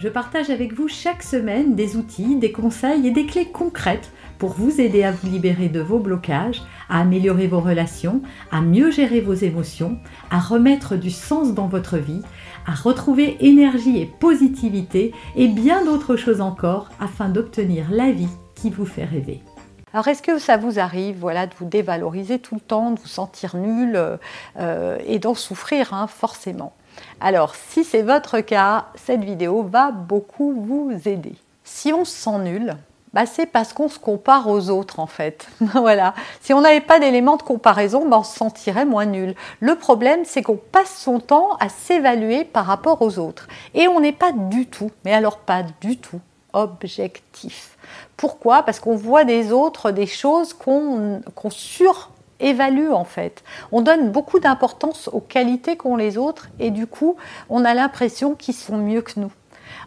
je partage avec vous chaque semaine des outils, des conseils et des clés concrètes pour vous aider à vous libérer de vos blocages, à améliorer vos relations, à mieux gérer vos émotions, à remettre du sens dans votre vie, à retrouver énergie et positivité et bien d'autres choses encore afin d'obtenir la vie qui vous fait rêver. Alors est-ce que ça vous arrive voilà, de vous dévaloriser tout le temps, de vous sentir nul euh, et d'en souffrir hein, forcément? Alors si c'est votre cas, cette vidéo va beaucoup vous aider. Si on se sent nul, bah, c'est parce qu'on se compare aux autres en fait. voilà. Si on n'avait pas d'éléments de comparaison, bah, on se sentirait moins nul. Le problème, c'est qu'on passe son temps à s'évaluer par rapport aux autres. Et on n'est pas du tout, mais alors pas du tout, objectif. Pourquoi? Parce qu'on voit des autres des choses qu'on surévalue en fait. On donne beaucoup d'importance aux qualités qu'ont les autres et du coup, on a l'impression qu'ils sont mieux que nous.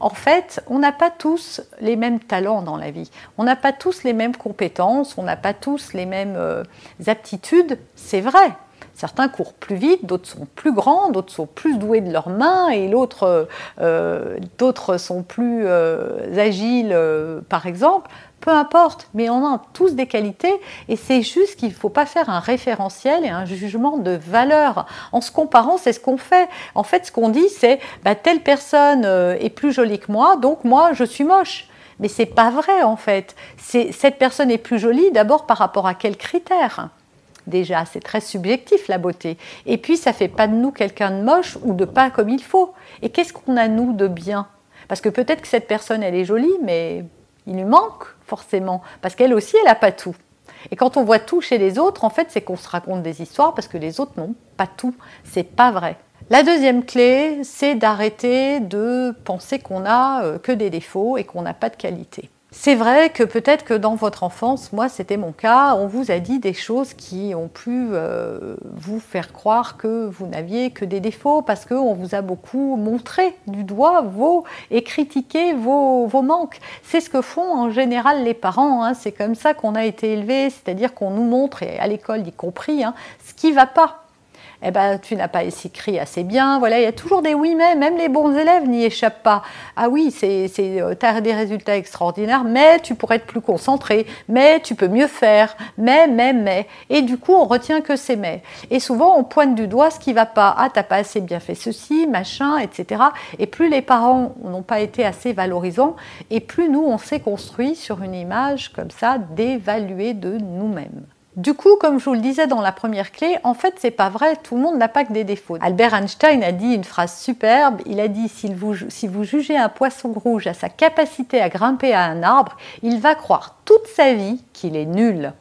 En fait, on n'a pas tous les mêmes talents dans la vie. On n'a pas tous les mêmes compétences, on n'a pas tous les mêmes euh, aptitudes, c'est vrai. Certains courent plus vite, d'autres sont plus grands, d'autres sont plus doués de leurs mains et l'autre, euh, d'autres sont plus euh, agiles, par exemple peu importe, mais on a tous des qualités et c'est juste qu'il ne faut pas faire un référentiel et un jugement de valeur. En se comparant, c'est ce qu'on fait. En fait, ce qu'on dit, c'est bah, telle personne euh, est plus jolie que moi, donc moi, je suis moche. Mais c'est pas vrai en fait. Cette personne est plus jolie d'abord par rapport à quels critères? Déjà, c'est très subjectif la beauté. Et puis, ça fait pas de nous quelqu'un de moche ou de pas comme il faut. Et qu'est-ce qu'on a nous de bien? Parce que peut-être que cette personne, elle est jolie, mais il lui manque forcément, parce qu'elle aussi, elle n'a pas tout. Et quand on voit tout chez les autres, en fait, c'est qu'on se raconte des histoires parce que les autres n'ont pas tout. C'est pas vrai. La deuxième clé, c'est d'arrêter de penser qu'on n'a euh, que des défauts et qu'on n'a pas de qualité. C'est vrai que peut-être que dans votre enfance, moi c'était mon cas, on vous a dit des choses qui ont pu euh, vous faire croire que vous n'aviez que des défauts parce qu'on vous a beaucoup montré du doigt vos et critiqué vos, manques. C'est ce que font en général les parents, hein. c'est comme ça qu'on a été élevés, c'est-à-dire qu'on nous montre, et à l'école y compris, hein, ce qui ne va pas eh ben, tu n'as pas écrit assez bien. Voilà, il y a toujours des oui mais, même les bons élèves n'y échappent pas. Ah oui, c'est, euh, tu as des résultats extraordinaires, mais tu pourrais être plus concentré, mais tu peux mieux faire, mais, mais, mais. Et du coup, on retient que c'est mais. Et souvent, on pointe du doigt ce qui va pas. Ah, t'as pas assez bien fait ceci, machin, etc. Et plus les parents n'ont pas été assez valorisants, et plus nous, on s'est construit sur une image comme ça d'évaluer de nous-mêmes. Du coup, comme je vous le disais dans la première clé, en fait, c'est pas vrai, tout le monde n'a pas que des défauts. Albert Einstein a dit une phrase superbe, il a dit si vous, si vous jugez un poisson rouge à sa capacité à grimper à un arbre, il va croire toute sa vie qu'il est nul.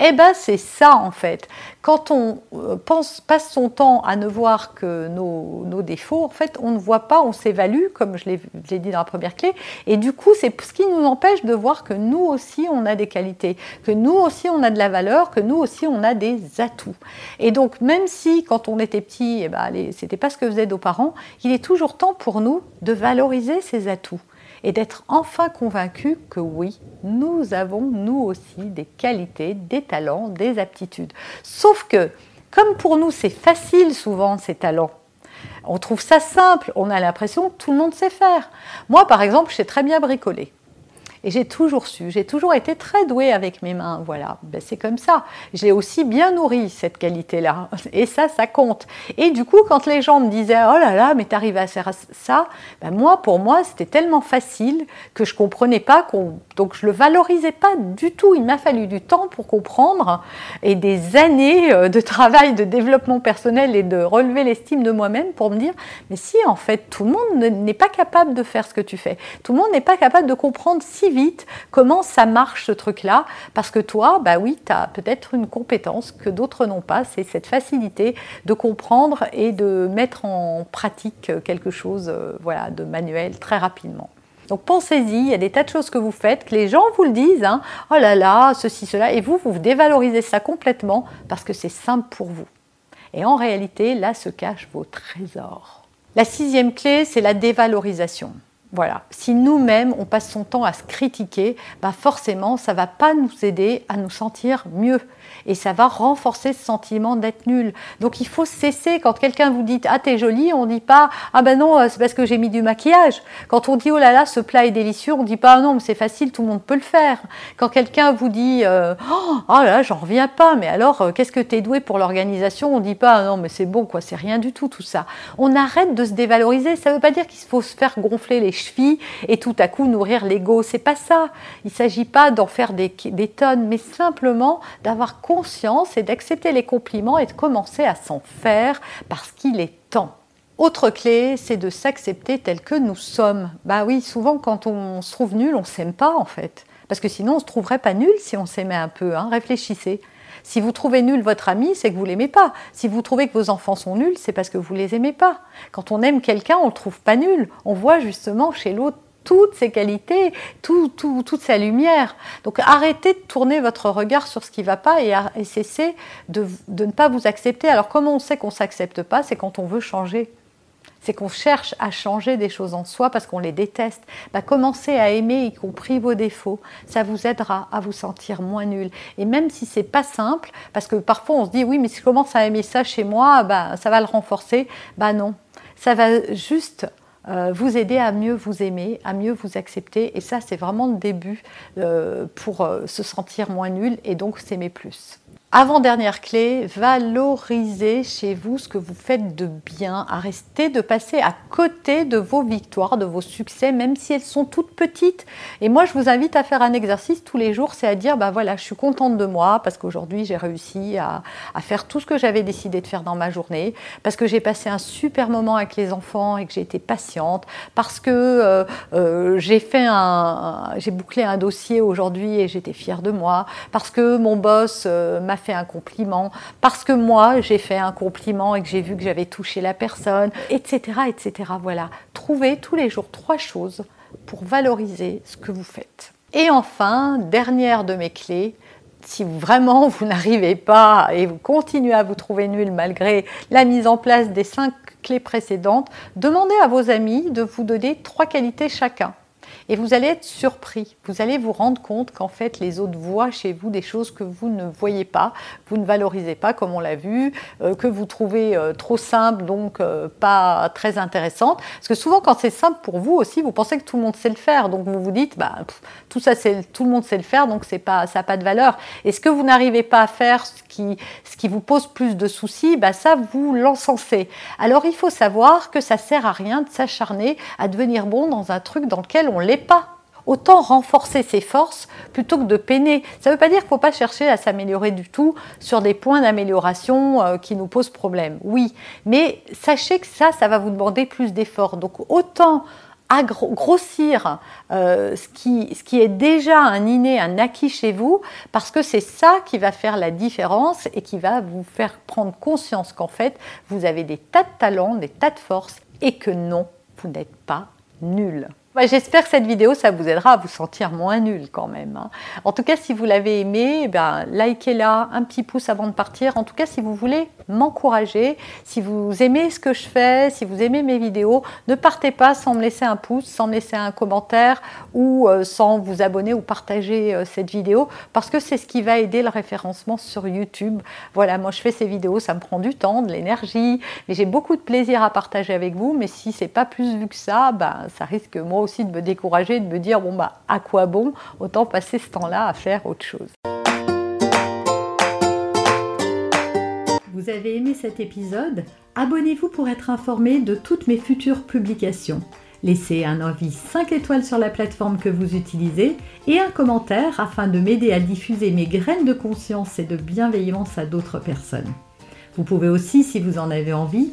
Eh bien, c'est ça en fait. Quand on euh, passe son temps à ne voir que nos, défauts, en fait, on ne voit pas, on s'évalue, comme je l'ai dit dans la première clé, et du coup, c'est ce qui nous empêche de voir que nous aussi, on a des qualités, que nous aussi, on a de la valeur, que nous aussi, on a des atouts. Et donc, même si, quand on était petit, eh ben, c'était pas ce que faisaient nos parents, il est toujours temps pour nous de valoriser ces atouts et d'être enfin convaincu que oui, nous avons nous aussi des qualités, des talents, des aptitudes. Sauf que, comme pour nous c'est facile souvent ces talents, on trouve ça simple, on a l'impression que tout le monde sait faire. Moi par exemple, je sais très bien bricoler. Et j'ai toujours su, j'ai toujours été très douée avec mes mains. Voilà, ben, c'est comme ça. J'ai aussi bien nourri cette qualité-là. Et ça, ça compte. Et du coup, quand les gens me disaient Oh là là, mais t'arrives à faire ça, ben, moi, pour moi, c'était tellement facile que je comprenais pas. Donc je le valorisais pas du tout. Il m'a fallu du temps pour comprendre et des années euh, de travail de développement personnel et de relever l'estime de moi-même pour me dire Mais si, en fait, tout le monde n'est pas capable de faire ce que tu fais. Tout le monde n'est pas capable de comprendre si vite comment ça marche ce truc-là, parce que toi, bah oui, tu as peut-être une compétence que d'autres n'ont pas, c'est cette facilité de comprendre et de mettre en pratique quelque chose euh, voilà, de manuel très rapidement. Donc pensez-y, il y a des tas de choses que vous faites, que les gens vous le disent, hein. oh là là, ceci, cela, et vous, vous dévalorisez ça complètement parce que c'est simple pour vous. Et en réalité, là se cachent vos trésors. La sixième clé, c'est la dévalorisation. Voilà. Si nous-mêmes, on passe son temps à se critiquer, bah forcément, ça ne va pas nous aider à nous sentir mieux et ça va renforcer ce sentiment d'être nul. Donc il faut cesser quand quelqu'un vous dit ah t'es jolie, on dit pas ah ben non c'est parce que j'ai mis du maquillage. Quand on dit oh là là ce plat est délicieux, on dit pas ah non mais c'est facile tout le monde peut le faire. Quand quelqu'un vous dit euh, oh, oh là j'en reviens pas mais alors euh, qu'est-ce que t'es doué pour l'organisation, on dit pas ah non mais c'est bon quoi c'est rien du tout tout ça. On arrête de se dévaloriser. Ça veut pas dire qu'il faut se faire gonfler les chevilles et tout à coup nourrir l'ego. C'est pas ça. Il s'agit pas d'en faire des, tonnes mais simplement d'avoir conscience et d'accepter les compliments et de commencer à s'en faire parce qu'il est temps. Autre clé, c'est de s'accepter tel que nous sommes. Bah oui, souvent quand on se trouve nul, on s'aime pas en fait. Parce que sinon on se trouverait pas nul si on s'aimait un peu. Hein. Réfléchissez. Si vous trouvez nul votre ami, c'est que vous l'aimez pas. Si vous trouvez que vos enfants sont nuls, c'est parce que vous les aimez pas. Quand on aime quelqu'un, on le trouve pas nul. On voit justement chez l'autre toutes ses qualités, toute sa lumière. Donc arrêtez de tourner votre regard sur ce qui ne va pas et, cessez de, ne pas vous accepter. Alors comment on sait qu'on ne s'accepte pas C'est quand on veut changer. C'est qu'on cherche à changer des choses en soi parce qu'on les déteste. Bah, commencez à aimer, y compris vos défauts. Ça vous aidera à vous sentir moins nul. Et même si c'est pas simple, parce que parfois on se dit oui, mais si je commence à aimer ça chez moi, bah, ça va le renforcer. Bah non, ça va juste euh, vous aider à mieux vous aimer, à mieux vous accepter. Et ça, c'est vraiment le début euh, pour euh, se sentir moins nul et donc s'aimer plus. Avant-dernière clé, valorisez chez vous ce que vous faites de bien. Arrêtez de passer à côté de vos victoires, de vos succès, même si elles sont toutes petites. Et moi, je vous invite à faire un exercice tous les jours, c'est à dire, bah voilà, je suis contente de moi parce qu'aujourd'hui, j'ai réussi à, faire tout ce que j'avais décidé de faire dans ma journée, parce que j'ai passé un super moment avec les enfants et que j'ai été patiente, parce que euh, euh, j'ai fait un, j'ai bouclé un dossier aujourd'hui et j'étais fière de moi, parce que mon boss euh, m'a fait un compliment, parce que moi j'ai fait un compliment et que j'ai vu que j'avais touché la personne, etc., etc. Voilà, trouvez tous les jours trois choses pour valoriser ce que vous faites. Et enfin, dernière de mes clés, si vraiment vous n'arrivez pas et vous continuez à vous trouver nul malgré la mise en place des cinq clés précédentes, demandez à vos amis de vous donner trois qualités chacun. Et vous allez être surpris. Vous allez vous rendre compte qu'en fait, les autres voient chez vous des choses que vous ne voyez pas, vous ne valorisez pas, comme on l'a vu, euh, que vous trouvez euh, trop simple, donc euh, pas très intéressante. Parce que souvent, quand c'est simple pour vous aussi, vous pensez que tout le monde sait le faire. Donc vous vous dites, bah, tout ça, tout le monde sait le faire, donc c'est pas, ça n'a pas de valeur. Et ce que vous n'arrivez pas à faire, ce qui, vous pose plus de soucis, bah, ça, vous l'encensez. Alors il faut savoir que ça sert à rien de s'acharner à devenir bon dans un truc dans lequel on l'est pas. Autant renforcer ses forces plutôt que de peiner. Ça ne veut pas dire qu'il ne faut pas chercher à s'améliorer du tout sur des points d'amélioration euh, qui nous posent problème. Oui, mais sachez que ça, ça va vous demander plus d'efforts. Donc autant grossir euh, ce, qui, ce qui est déjà un inné, un acquis chez vous, parce que c'est ça qui va faire la différence et qui va vous faire prendre conscience qu'en fait, vous avez des tas de talents, des tas de forces, et que non, vous n'êtes pas nul. Bah, j'espère que cette vidéo, ça vous aidera à vous sentir moins nul quand même. Hein. En tout cas, si vous l'avez aimé, ben, likez-la, un petit pouce avant de partir. En tout cas, si vous voulez m'encourager, si vous aimez ce que je fais, si vous aimez mes vidéos, ne partez pas sans me laisser un pouce, sans me laisser un commentaire ou euh, sans vous abonner ou partager euh, cette vidéo parce que c'est ce qui va aider le référencement sur YouTube. Voilà, moi je fais ces vidéos, ça me prend du temps, de l'énergie, mais j'ai beaucoup de plaisir à partager avec vous. Mais si c'est pas plus vu que ça, ben, ça risque moi aussi de me décourager, de me dire bon bah à quoi bon, autant passer ce temps-là à faire autre chose. Vous avez aimé cet épisode? Abonnez-vous pour être informé de toutes mes futures publications. Laissez un avis 5 étoiles sur la plateforme que vous utilisez et un commentaire afin de m'aider à diffuser mes graines de conscience et de bienveillance à d'autres personnes. Vous pouvez aussi, si vous en avez envie,